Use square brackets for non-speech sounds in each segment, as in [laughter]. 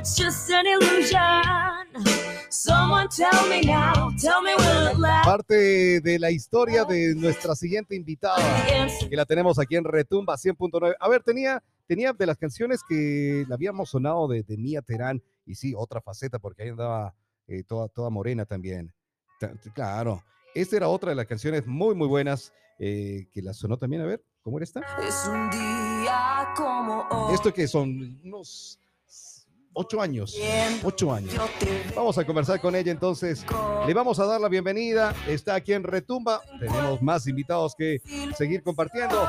it's just an illusion. Someone tell me now, tell me will it last? Parte de la historia de nuestra siguiente invitada, que la tenemos aquí en Retumba 100.9. A ver, tenía, tenía de las canciones que la habíamos sonado de, de Mía Terán, y sí, otra faceta, porque ahí andaba eh, toda, toda morena también. Ta- Claro, esta era otra de las canciones muy, muy buenas eh, que la sonó también. A ver, ¿cómo era esta? Es un día como hoy. Esto que son unos ocho años. Ocho años. Vamos a conversar con ella entonces. Le vamos a dar la bienvenida. Está aquí en Retumba. Tenemos más invitados que seguir compartiendo.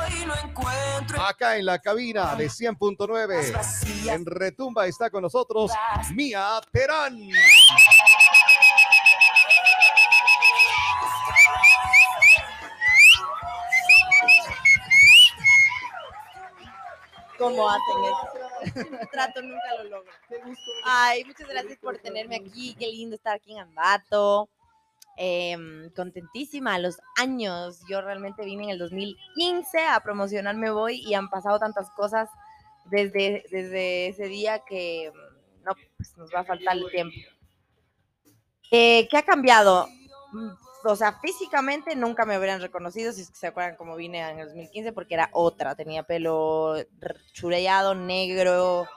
Acá en la cabina de 100.9. vacía. En Retumba está con nosotros Mía Terán. ¿Cómo hacen eso? [laughs] Trato nunca lo logro. Ay, muchas gracias por tenerme aquí. Qué lindo estar aquí en Ambato. Em, contentísima, los años. Yo realmente vine en el 2015 a promocionarme voy y han pasado tantas cosas desde, desde ese día que no, pues nos va a faltar el tiempo. Eh, ¿Qué ha cambiado? O sea, físicamente nunca me hubieran reconocido, si es que se acuerdan cómo vine en el 2015, porque era otra. Tenía pelo chureado, negro,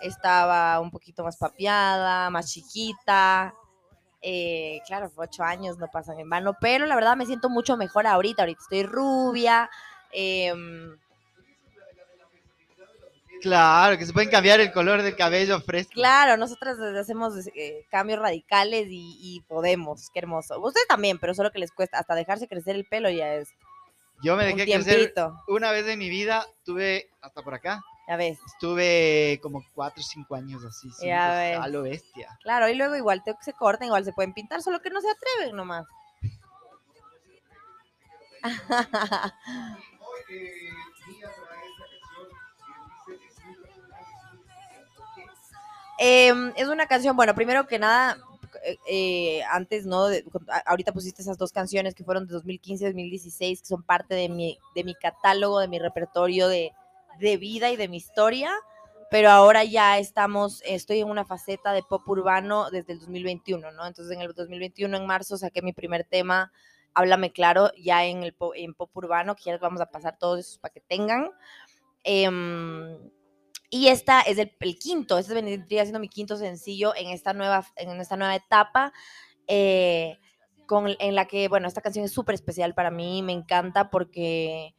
estaba un poquito más papeada, más chiquita. Eh, claro, ocho años, no pasan en vano, pero la verdad me siento mucho mejor ahorita. Ahorita estoy rubia. em, Claro, que se pueden cambiar el color del cabello fresco. claro, nosotras hacemos eh, cambios radicales y, y podemos. Qué hermoso. Ustedes también, pero solo que les cuesta hasta dejarse crecer el pelo ya es Yo me un dejé crecer tiempito. una vez en mi vida, tuve hasta por acá, Ya ves. estuve como cuatro o cinco años así, sí, Ya pues, ves. a lo bestia. Claro, y luego igual te, se cortan, igual se pueden pintar, solo que no se atreven nomás. [laughs] [laughs] Em, es una canción, bueno, primero que nada, eh, eh, antes, ¿no? De- ahorita pusiste esas dos canciones que fueron de 2015 y 2016, que son parte de mi, de mi catálogo, de mi repertorio de, de vida y de mi historia, pero ahora ya estamos, estoy en una faceta de pop urbano desde el 2021, ¿no? Entonces en el 2021, en marzo, saqué mi primer tema, Háblame Claro, ya en, el en pop urbano, que ya les vamos a pasar todos esos para que tengan. Em, y esta es el, el quinto, este vendría siendo mi quinto sencillo en esta nueva, en esta nueva etapa, eh, con, en la que, bueno, esta canción es súper especial para mí, me encanta porque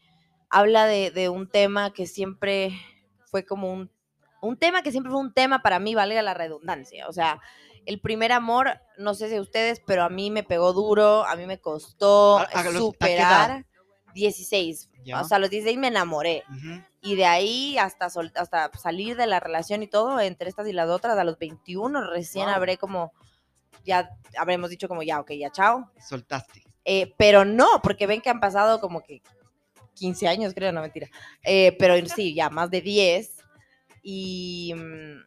habla de, de un tema que siempre fue como un, un tema que siempre fue un tema para mí, valga la redundancia, o sea, el primer amor, no sé si ustedes, pero a mí me pegó duro, a mí me costó ¿A- a los- superar 16, Ya. o sea, a los 16 me enamoré Ujú. Y de ahí hasta, sol- hasta salir de la relación y todo, entre estas y las otras, a los 21 recién Wow. habré como, ya habremos dicho como ya, ok, ya chao. Soltaste. Eh, pero no, porque ven que han pasado como que 15 años, creo, no mentira. Eh, pero sí, ya más de 10. Y, mm,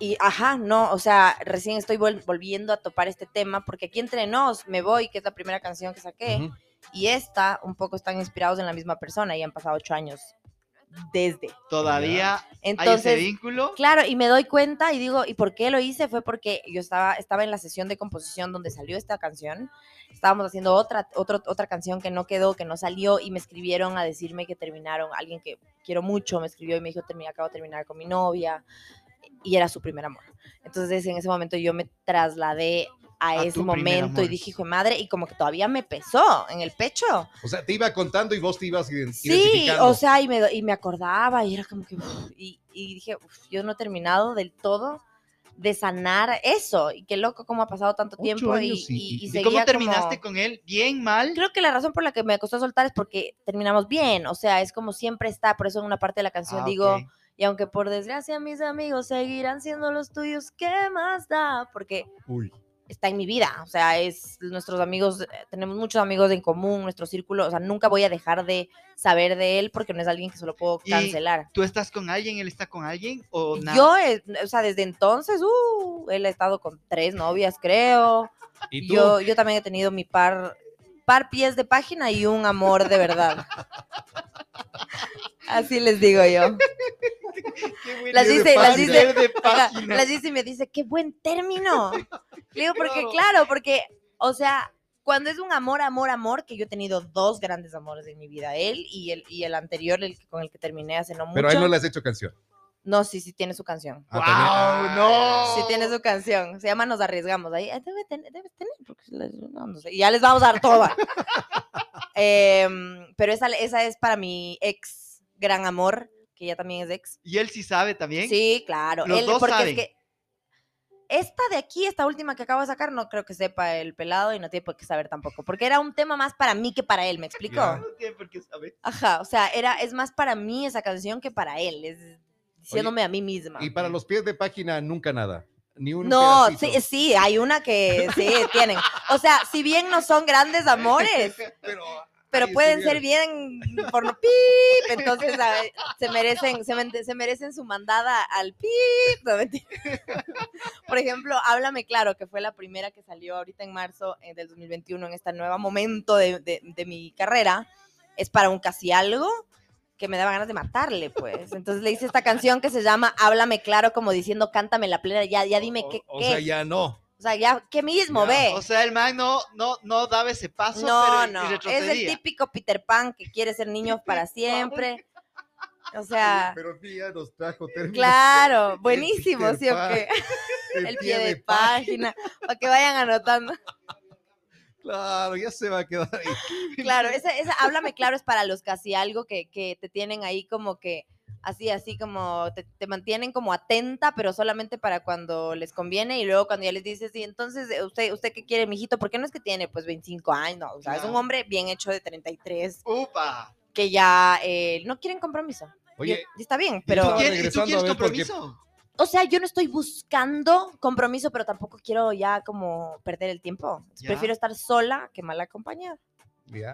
y, ajá, no, o sea, recién estoy vol- volviendo a topar este tema, porque aquí entre nos, Me Voy, que es la primera canción que saqué, Ujú. y esta un poco están inspirados en la misma persona y han pasado ocho años desde. Todavía hay ese Entonces, vínculo. claro, y me doy cuenta y digo, ¿y por qué lo hice? Fue porque yo estaba, estaba en la sesión de composición donde salió esta canción. Estábamos haciendo otra, otro- otra canción que no quedó, que no salió, y me escribieron a decirme que terminaron. Alguien que quiero mucho me escribió y me dijo, "Terminé- acabo de terminar con mi novia, y era su primer amor. Entonces, en ese momento yo me trasladé a, A ese momento y dije, hijo de madre, y como que todavía me pesó en el pecho. O sea, te iba contando y vos te ibas ident- Sí, identificando. o sea, y me, y me acordaba y era como que, uf, y, y dije, uf, yo no he terminado del todo de sanar eso. Y qué loco cómo ha pasado tanto Ocho tiempo y, años y- y- y- y ¿Y seguía cómo terminaste como- con él? ¿Bien, mal? Creo que la razón por la que me costó soltar es porque terminamos bien, o sea, es como siempre está, por eso en una parte de la canción Ah, digo, ok. y aunque por desgracia mis amigos seguirán siendo los tuyos, ¿qué más da? Porque Uy. Está en mi vida, o sea, es nuestros amigos, eh, tenemos muchos amigos en común, nuestro círculo, o sea, nunca voy a dejar de saber de él porque no es alguien que solo puedo Y- cancelar. ¿Tú estás con alguien? ¿Él está con alguien? ¿O nada? Yo, eh, o sea, desde entonces, uh, él ha estado con tres novias, creo. ¿Y tú? Yo, yo también he tenido mi par, par pies de página y un amor de verdad. [laughs] Así les digo yo. [laughs] Las dice, de las dice, [laughs] las dice y me dice, qué buen término. [laughs] Le digo, porque Claro. porque, o sea, cuando es un amor, amor, amor, que yo he tenido dos grandes amores en mi vida, él y el, y el anterior, el que- con el que terminé hace no mucho. Pero a él no le has hecho canción. No, sí, sí tiene su canción. Ah, ¡Guau, también. no! Sí tiene su canción. Se llama Nos Arriesgamos. Ahí eh, debe tener, debe tener, porque les- no, no sé. Y ya les vamos a dar toda. Em, pero esa, esa es para mi ex gran amor, que ya también es ex. ¿Y él sí sabe también? Sí, claro. Los Él, dos porque saben. es que esta de aquí, esta última que acabo de sacar, no creo que sepa el pelado y no tiene por qué saber tampoco, porque era un tema más para mí que para él, ¿me explico? No tiene por qué saber. Ajá, o sea, era, es más para mí esa canción que para él, es diciéndome a mí misma. Y para los pies de página, nunca nada. Ni un No, pedacito. sí, sí, hay una que sí tienen. O sea, si bien no son grandes amores, [laughs] Pero, pero pueden ser bien por no [laughs] pip, entonces se merecen, se, se merecen su mandada al pip. No. [laughs] Por ejemplo, Háblame Claro, que fue la primera que salió ahorita en marzo eh, del 2021, en este nuevo momento de, de- de mi carrera, es para un casi algo que me daba ganas de matarle, pues. Entonces le hice esta canción que se llama Háblame Claro, como diciendo, cántame la plena, ya, ya dime qué, O, o qué. sea, ya no. O sea, ya, ¿qué mismo, Ya, ve? O sea, el man no, no, no daba ese paso, No, pero y no, es el típico Peter Pan que quiere ser niño para siempre. O sea, Pero Pía nos trajo términos. claro, buenísimo, ¿sí o qué? [laughs] El pie de página, para que vayan anotando. Claro, ya se va a quedar ahí. Claro, esa, esa, háblame claro, es para los casi algo que, que te tienen ahí como que, así, así como, te, te mantienen como atenta, pero solamente para cuando les conviene, y luego cuando ya les dices, y entonces, eh, ¿usted, usted qué quiere, mijito? ¿Por qué no es que tiene, pues, 25 años? No, o sea, es un hombre bien hecho de 33, ¡Upa! que ya eh, no quieren compromiso. Oye, Y- y está bien, y pero... ¿Tú quieres, ¿y tú regresando a quieres ver porque- compromiso? O sea, yo no estoy buscando compromiso, pero tampoco quiero ya como perder el tiempo. Ya. Prefiero estar sola que mal acompañada.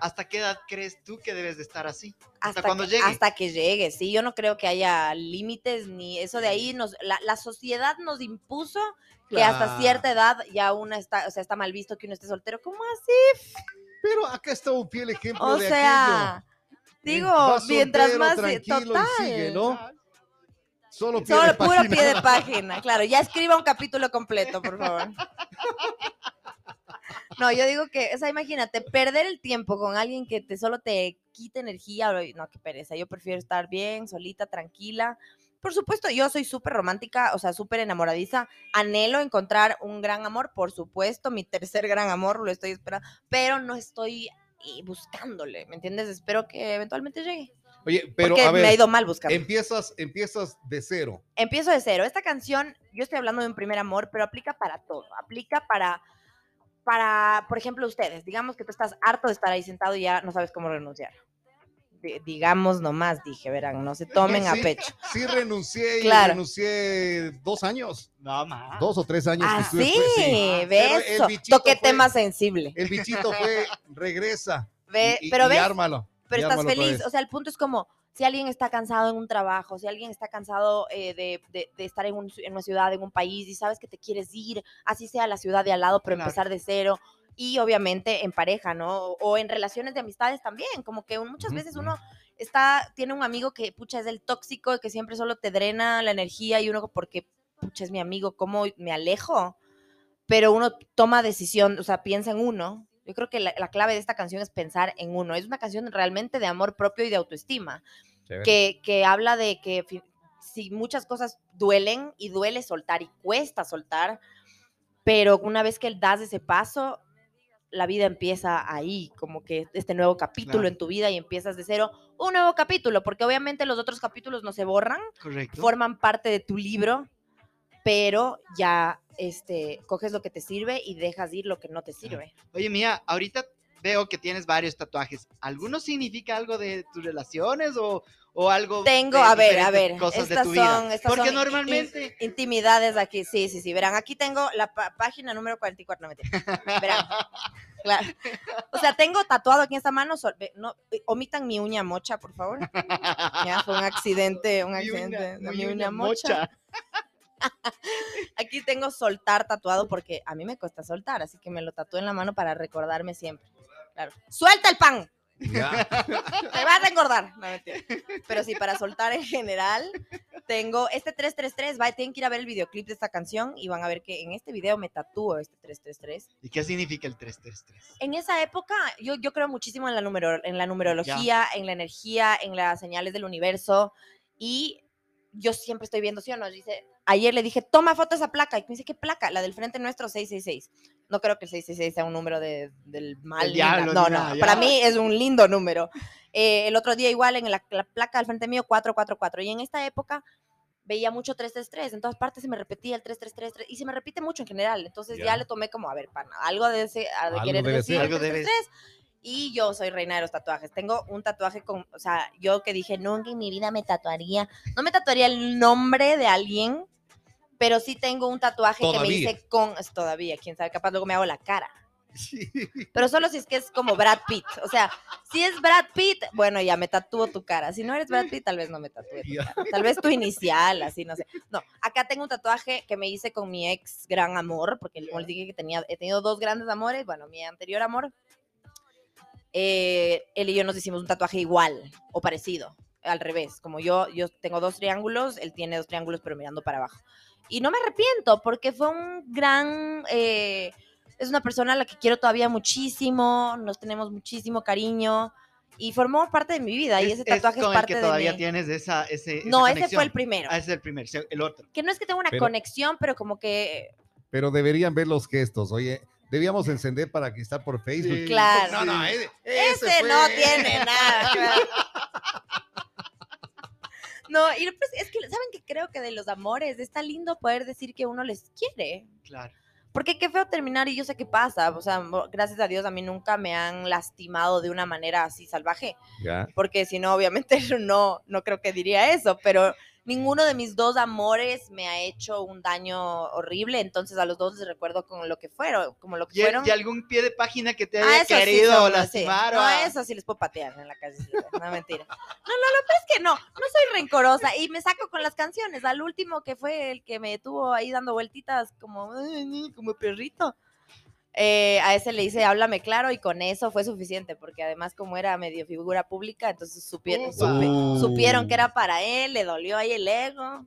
¿Hasta qué edad crees tú que debes de estar así? Hasta, cuando que, llegue. Hasta que llegue, sí. Yo no creo que haya límites ni eso de ahí. Nos, la, la sociedad nos impuso que hasta cierta edad ya uno está, o sea, está mal visto que uno esté soltero. ¿Cómo así? Pero acá está un fiel ejemplo O de sea, aquello. digo, mientras soltero, más... tranquilo y total. sigue, ¿no? Solo pie Solo de puro página. pie de página, claro. Ya escriba un capítulo completo, por favor. [laughs] No, yo digo que, o sea, imagínate, perder el tiempo con alguien que te solo te quite energía, no, qué pereza. Yo prefiero estar bien, solita, tranquila. Por supuesto, yo soy súper romántica, o sea, súper enamoradiza. Anhelo encontrar un gran amor, por supuesto, mi tercer gran amor, lo estoy esperando, pero no estoy eh, buscándole, ¿me entiendes? Espero que eventualmente llegue. Oye, pero porque a ver, me ha ido mal buscando. empiezas, empiezas de cero. Empiezo de cero. Esta canción, yo estoy hablando de un primer amor, pero aplica para todo. Aplica para, para, por ejemplo, ustedes. Digamos que tú estás harto de estar ahí sentado y ya no sabes cómo renunciar. Di- digamos nomás, dije, verán, no se [laughs] tomen a Sí, pecho. Sí, renuncié y Claro. renuncié dos años, No, más. dos o tres años. que Ah, sí, ¿ves? Toqué fue- tema sensible. El bichito fue, regresa. [laughs] Ve- y- y- pero y ves, ármalo. pero y estás feliz. O sea, el punto es como, si alguien está cansado en un trabajo, si alguien está cansado eh, de, de- de estar en, un- en una ciudad, en un país, y sabes que te quieres ir, así sea la ciudad de al lado, pero Claro. empezar de cero. Y obviamente en pareja, ¿no? O en relaciones de amistades también, como que muchas veces uno está, tiene un amigo que, pucha, es el tóxico, que siempre solo te drena la energía y uno porque, pucha, es mi amigo, ¿cómo me alejo? Pero uno toma decisión, o sea, piensa en uno. Yo creo que la, la clave de esta canción es pensar en uno. Es una canción realmente de amor propio y de autoestima, que, que habla de que si muchas cosas duelen y duele soltar y cuesta soltar, pero una vez que das ese paso, la vida empieza ahí, como que este nuevo capítulo Claro. en tu vida y empiezas de cero un nuevo capítulo, porque obviamente los otros capítulos no se borran, Correcto. forman parte de tu libro, pero ya este, coges lo que te sirve y dejas ir lo que no te sirve. Oye, Mía, ahorita veo que tienes varios tatuajes. ¿Alguno significa algo de tus relaciones o, o algo Tengo, de a ver, a ver, cosas de estas tu vida? son, estas Porque son in- normalmente... Intimidades aquí, sí, sí, sí. Verán, aquí tengo la página número 44, no mentira. Verán. [laughs] Claro. O sea, tengo tatuado aquí en esta mano, no, eh, omitan mi uña mocha, por favor. Ya, fue un accidente, un Mi accidente. uña- de mi mi uña uña mocha. [laughs] Aquí tengo soltar tatuado porque a mí me cuesta soltar, así que me lo tatúo en la mano para recordarme siempre. Claro. ¡Suelta el pan! [laughs] Te vas a engordar. No, mentira. Pero sí, para soltar en general, tengo este 333. Va, tienen que ir a ver el videoclip de esta canción y van a ver que en este video me tatúo este 333. ¿Y qué significa el 333? En esa época, yo, yo creo muchísimo en la, numero, en la numerología, en la energía, en las señales del universo. Y yo siempre estoy viendo, ¿sí o no? Dice, ayer le dije, toma foto de esa placa. Y me dice, ¿qué placa? La del frente nuestro, 666. No creo que el 666 sea un número de, del mal. Diablo, no, no. Para mí es un lindo número. Eh, el otro día igual en la, la placa del frente mío, 444. Y en esta época veía mucho 333. En todas partes se me repetía el 3333 y se me repite mucho en general. Entonces ya, Ya. le tomé como, a ver, pana, algo de ese, a de Algo querer debe decir ser. Algo debe- 333. Y yo soy reina de los tatuajes. Tengo un tatuaje con, o sea, yo que dije, nunca en mi vida me tatuaría. No me tatuaría el nombre de alguien, pero sí tengo un tatuaje que me Todavía. hice con, todavía, quién sabe, capaz luego me hago la cara. [laughs] Sí. Pero solo si es que es como Brad Pitt. O sea, si es Brad Pitt, bueno, ya me tatúo tu cara. Si no eres Brad Pitt, tal vez no me tatúe tu cara. Tal vez tu inicial, así, no sé. No, acá tengo un tatuaje que me hice con mi ex gran amor, porque como les dije que tenía, he tenido dos grandes amores. Bueno, mi anterior amor, eh, él y yo nos hicimos un tatuaje igual o parecido, al revés. Como yo, yo tengo dos triángulos, él tiene dos triángulos, pero mirando para abajo. Y no me arrepiento, porque fue un gran... eh, es una persona a la que quiero todavía muchísimo, nos tenemos muchísimo cariño y formó parte de mi vida y ese tatuaje es, con parte el que todavía de mí. tienes esa, ese, esa No, ese fue el primero. Ah, ese es el primer, se- el otro. Que no es que tenga una Pero- conexión, pero como que Pero deberían ver los gestos. Oye, debíamos encender para que está por Facebook. Sí. Claro. No, no, ese, ese, ese no tiene nada. [laughs] No, y pues, es que, ¿saben que Creo que de los amores está lindo poder decir que uno les quiere. Claro. Porque qué feo terminar y yo sé qué pasa. O sea, gracias a Dios a mí nunca me han lastimado de una manera así salvaje. Ya. porque si no, obviamente [laughs] no, no creo que diría eso, pero ninguno de mis dos amores me ha hecho un daño horrible, entonces a los dos les recuerdo con lo que fueron, como lo que ¿Y, fueron. y algún pie de página que te Ah, haya sí querido sí. lastimar? o No, a- eso sí les puedo patear en la calle. sí, no, mentira. No, no, lo peor es que no, no soy rencorosa y me saco con las canciones. Al último que fue el que me tuvo ahí dando vueltitas como, "Ay, como perrito. Eh, a ese le hice háblame claro y con eso fue suficiente porque además como era medio figura pública entonces supieron, supieron que era para él le dolió ahí el ego.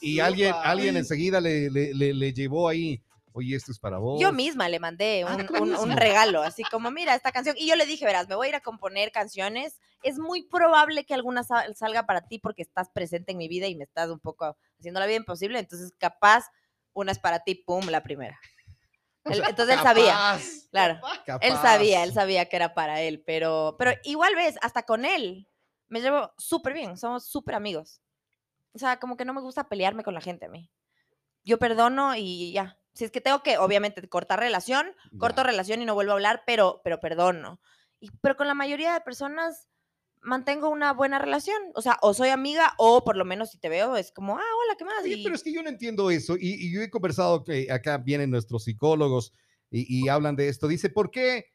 Y alguien, alguien enseguida le, le, le, le llevó ahí. Oye, esto es para vos. yo misma le mandé Ah, un, un- regalo así como mira esta canción y yo le dije verás me voy a ir a componer canciones. Es muy probable que alguna sa- salga para ti porque estás presente en mi vida y me estás un poco haciendo la vida imposible entonces capaz una es para ti pum la primera Él- entonces él sabía claro capaz. Él sabía, él sabía que era para él, pero, pero igual ves, hasta con él me llevo súper bien, somos súper amigos. O sea, como que no me gusta pelearme con la gente a mí. Yo perdono y ya. Si es que tengo que, obviamente, cortar relación, corto Ya. relación y no vuelvo a hablar, pero, pero perdono. Y, pero con la mayoría de personas mantengo una buena relación. O sea, o soy amiga o por lo menos si te veo es como, ah, hola, ¿qué más? Oye, Y- pero es que yo no entiendo eso. Y, y yo he conversado que acá vienen nuestros psicólogos y, y hablan de esto. Dice, ¿por qué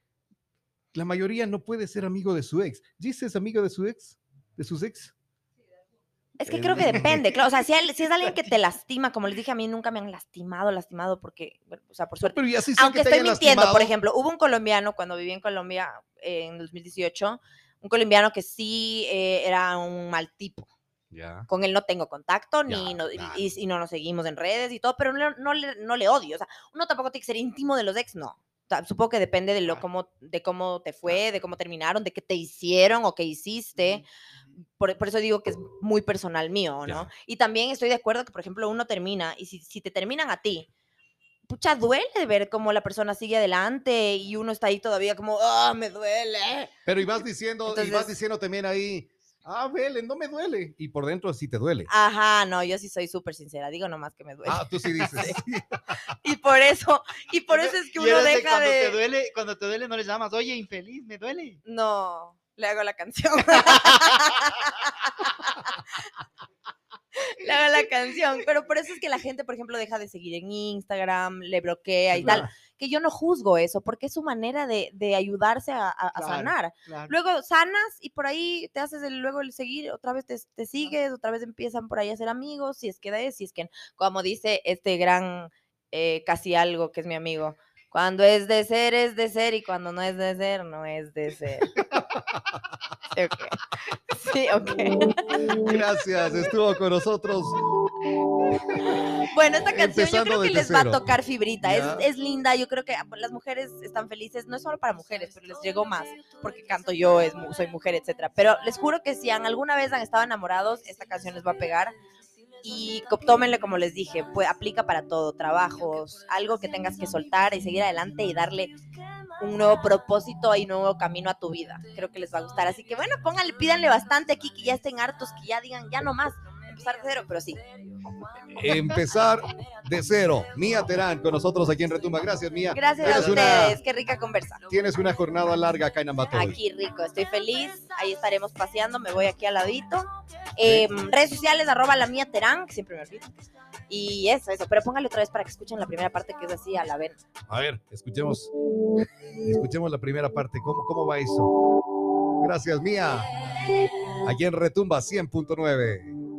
la mayoría no puede ser amigo de su ex? ¿Dice es amigo de su ex? ¿De sus ex? Es que El- creo que [laughs] depende, claro. O sea, si, es alguien que te lastima, como les dije, a mí nunca me han lastimado, lastimado, porque, bueno, o sea, por suerte. Pero ya sí Aunque que te estoy mintiendo, por ejemplo, hubo un colombiano cuando viví en Colombia eh, en 2018, un colombiano que sí eh, era un mal tipo. Ya. Con él no tengo contacto, ni Ya, no, y- y, y no nos seguimos en redes y todo, pero no, no, le, no le odio. O sea, uno tampoco tiene que ser íntimo de los ex, no. O sea, supongo que depende de lo cómo, de cómo te fue, de cómo terminaron, de qué te hicieron o qué hiciste. Por, por eso digo que es muy personal mío, ¿no? Y también estoy de acuerdo que, por ejemplo, uno termina y si, si te terminan a ti, pucha, duele ver cómo la persona sigue adelante y uno está ahí todavía como, ah, me duele. Pero y vas diciendo, y vas Entonces- diciendo también ahí, ah, Belén, no me duele. Y por dentro sí te duele. Ajá, no, yo sí soy súper sincera, digo nomás que me duele. Ah, tú sí [laughs] dices. Y por eso, y por eso es que uno eres de deja cuando de... Te duele, cuando te duele no le llamas, oye, infeliz, me duele. No, le hago la canción. [laughs] le hago la canción. Pero por eso es que la gente, por ejemplo, deja de seguir en Instagram, le bloquea y tal. Que yo no juzgo eso, porque es su manera de, de ayudarse a, a- a Claro. sanar. Claro. Luego sanas y por ahí te haces el, luego el seguir, otra vez te, te sigues, otra vez empiezan por ahí a ser amigos, si es que de, si es que, como dice este gran eh, casi algo que es mi amigo, cuando es de ser, es de ser, y cuando no es de ser, no es de ser. [laughs] Sí, ok. Sí, ok. Gracias, estuvo con nosotros. Bueno, esta canción yo Empezando creo que les va a tocar fibrita. Es, es linda, yo creo que ah, las mujeres están felices, no es solo para mujeres, pero les llegó más, porque canto yo, es, mu- soy mujer, etcétera. Pero les juro que si han- alguna vez han estado enamorados, esta canción les va a pegar. Y co- tómenle como les dije, pues aplica para todo, trabajos, algo que tengas que soltar y seguir adelante y darle un nuevo propósito y nuevo camino a tu vida. Creo que les va a gustar. Así que bueno, pónganle, pídanle bastante aquí, que ya estén hartos, que ya digan, ya no más, empezar de cero, pero sí. Empezar de cero. Mía Terán con nosotros aquí en Retumba. Gracias, Mía. Gracias a una- ustedes, qué rica conversa. Tienes una jornada larga acá en Amatoy. Aquí rico, estoy feliz. Ahí estaremos paseando, me voy aquí al ladito. Eh, redes sociales, arroba la mía Terán, que siempre me olvido. Y eso, eso. Pero póngale otra vez para que escuchen la primera parte que es así a la vena. A ver, escuchemos. Escuchemos la primera parte. ¿Cómo, cómo va eso? Gracias, Mía. Aquí en Retumba 100.9.